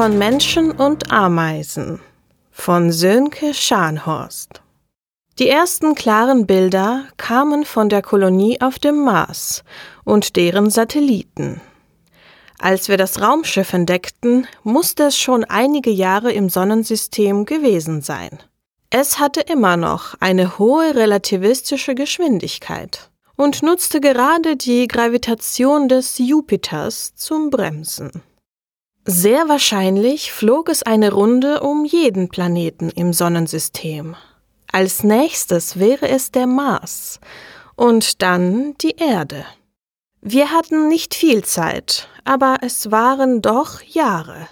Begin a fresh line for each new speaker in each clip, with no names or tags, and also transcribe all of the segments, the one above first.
Von Menschen und Ameisen von Sönke Scharnhorst. Die ersten klaren Bilder kamen von der Kolonie auf dem Mars und deren Satelliten. Als wir das Raumschiff entdeckten, musste es schon einige Jahre im Sonnensystem gewesen sein. Es hatte immer noch eine hohe relativistische Geschwindigkeit und nutzte gerade die Gravitation des Jupiters zum Bremsen. Sehr wahrscheinlich flog es eine Runde um jeden Planeten im Sonnensystem. Als nächstes wäre es der Mars und dann die Erde. Wir hatten nicht viel Zeit, aber es waren doch Jahre.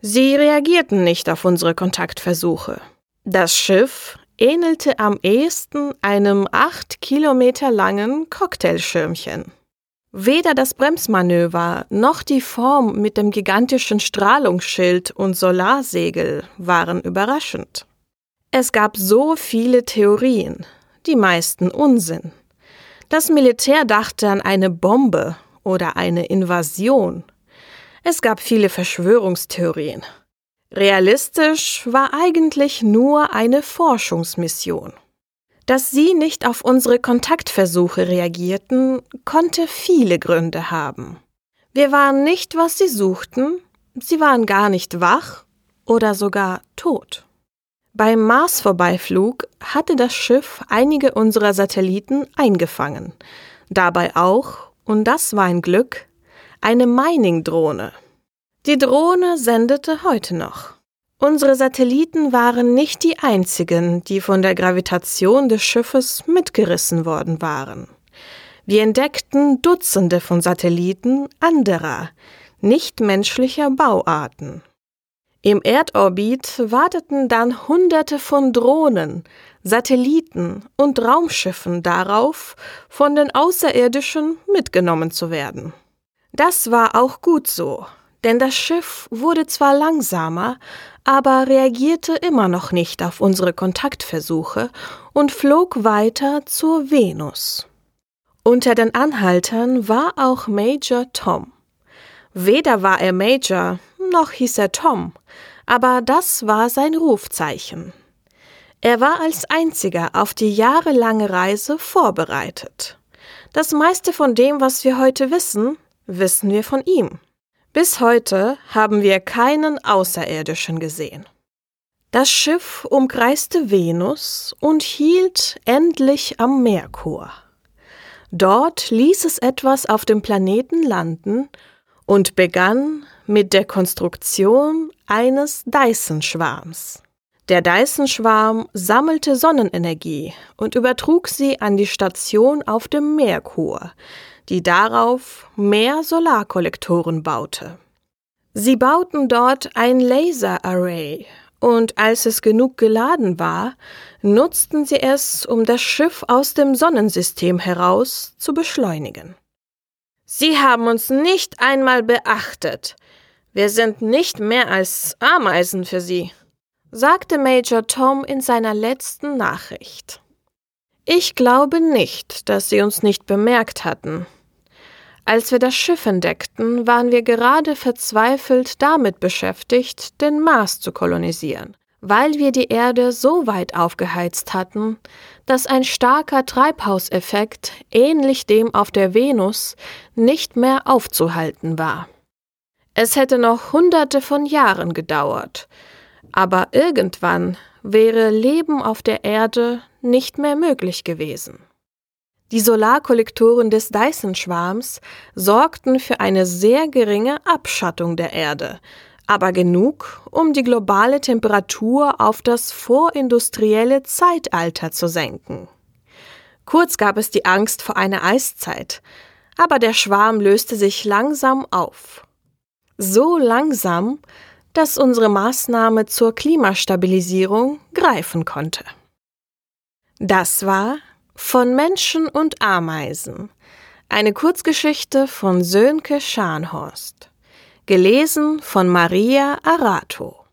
Sie reagierten nicht auf unsere Kontaktversuche. Das Schiff ähnelte am ehesten einem acht Kilometer langen Cocktailschirmchen. Weder das Bremsmanöver noch die Form mit dem gigantischen Strahlungsschild und Solarsegel waren überraschend. Es gab so viele Theorien, die meisten Unsinn. Das Militär dachte an eine Bombe oder eine Invasion. Es gab viele Verschwörungstheorien. Realistisch war eigentlich nur eine Forschungsmission. Dass sie nicht auf unsere Kontaktversuche reagierten, konnte viele Gründe haben. Wir waren nicht, was sie suchten, sie waren gar nicht wach oder sogar tot. Beim Mars-Vorbeiflug hatte das Schiff einige unserer Satelliten eingefangen, dabei auch, und das war ein Glück, eine Mining-Drohne. Die Drohne sendete heute noch. Unsere Satelliten waren nicht die einzigen, die von der Gravitation des Schiffes mitgerissen worden waren. Wir entdeckten Dutzende von Satelliten anderer, nichtmenschlicher Bauarten. Im Erdorbit warteten dann Hunderte von Drohnen, Satelliten und Raumschiffen darauf, von den Außerirdischen mitgenommen zu werden. Das war auch gut so, denn das Schiff wurde zwar langsamer, aber reagierte immer noch nicht auf unsere Kontaktversuche und flog weiter zur Venus. Unter den Anhaltern war auch Major Tom. Weder war er Major, noch hieß er Tom, aber das war sein Rufzeichen. Er war als einziger auf die jahrelange Reise vorbereitet. Das meiste von dem, was wir heute wissen, wissen wir von ihm. Bis heute haben wir keinen Außerirdischen gesehen. Das Schiff umkreiste Venus und hielt endlich am Merkur. Dort ließ es etwas auf dem Planeten landen und begann mit der Konstruktion eines Dyson-Schwarms. Der Dyson-Schwarm sammelte Sonnenenergie und übertrug sie an die Station auf dem Merkur, die darauf mehr Solarkollektoren baute. Sie bauten dort ein Laser-Array und als es genug geladen war, nutzten sie es, um das Schiff aus dem Sonnensystem heraus zu beschleunigen. Sie haben uns nicht einmal beachtet. Wir sind nicht mehr als Ameisen für Sie, sagte Major Tom in seiner letzten Nachricht. Ich glaube nicht, dass sie uns nicht bemerkt hatten. Als wir das Schiff entdeckten, waren wir gerade verzweifelt damit beschäftigt, den Mars zu kolonisieren, weil wir die Erde so weit aufgeheizt hatten, dass ein starker Treibhauseffekt, ähnlich dem auf der Venus, nicht mehr aufzuhalten war. Es hätte noch hunderte von Jahren gedauert, aber irgendwann wäre Leben auf der Erde nicht mehr möglich gewesen. Die Solarkollektoren des Dyson-Schwarms sorgten für eine sehr geringe Abschattung der Erde, aber genug, um die globale Temperatur auf das vorindustrielle Zeitalter zu senken. Kurz gab es die Angst vor einer Eiszeit, aber der Schwarm löste sich langsam auf. So langsam, dass unsere Maßnahme zur Klimastabilisierung greifen konnte. Das war von Menschen und Ameisen. Eine Kurzgeschichte von Sönke Scharnhorst. Gelesen von Maria Arato.